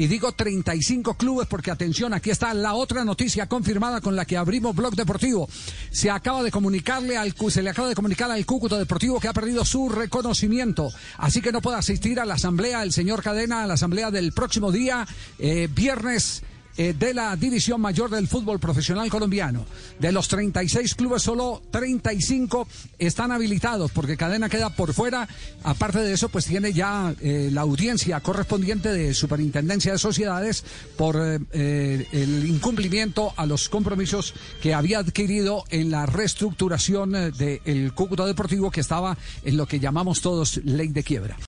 Y digo 35 clubes porque atención, aquí está la otra noticia confirmada con la que abrimos Blog Deportivo. Se acaba de comunicarle al se le acaba de comunicar al Cúcuta Deportivo que ha perdido su reconocimiento, así que no puede asistir a la asamblea el señor Cadena, a la asamblea del próximo día, eh, viernes eh, de la División Mayor del Fútbol Profesional Colombiano. De los 36 clubes, solo 35 están habilitados, porque Cadena queda por fuera. Aparte de eso, pues tiene ya eh, la audiencia correspondiente de Superintendencia de Sociedades por eh, el incumplimiento a los compromisos que había adquirido en la reestructuración del Cúcuta Deportivo, que estaba en lo que llamamos todos ley de quiebra.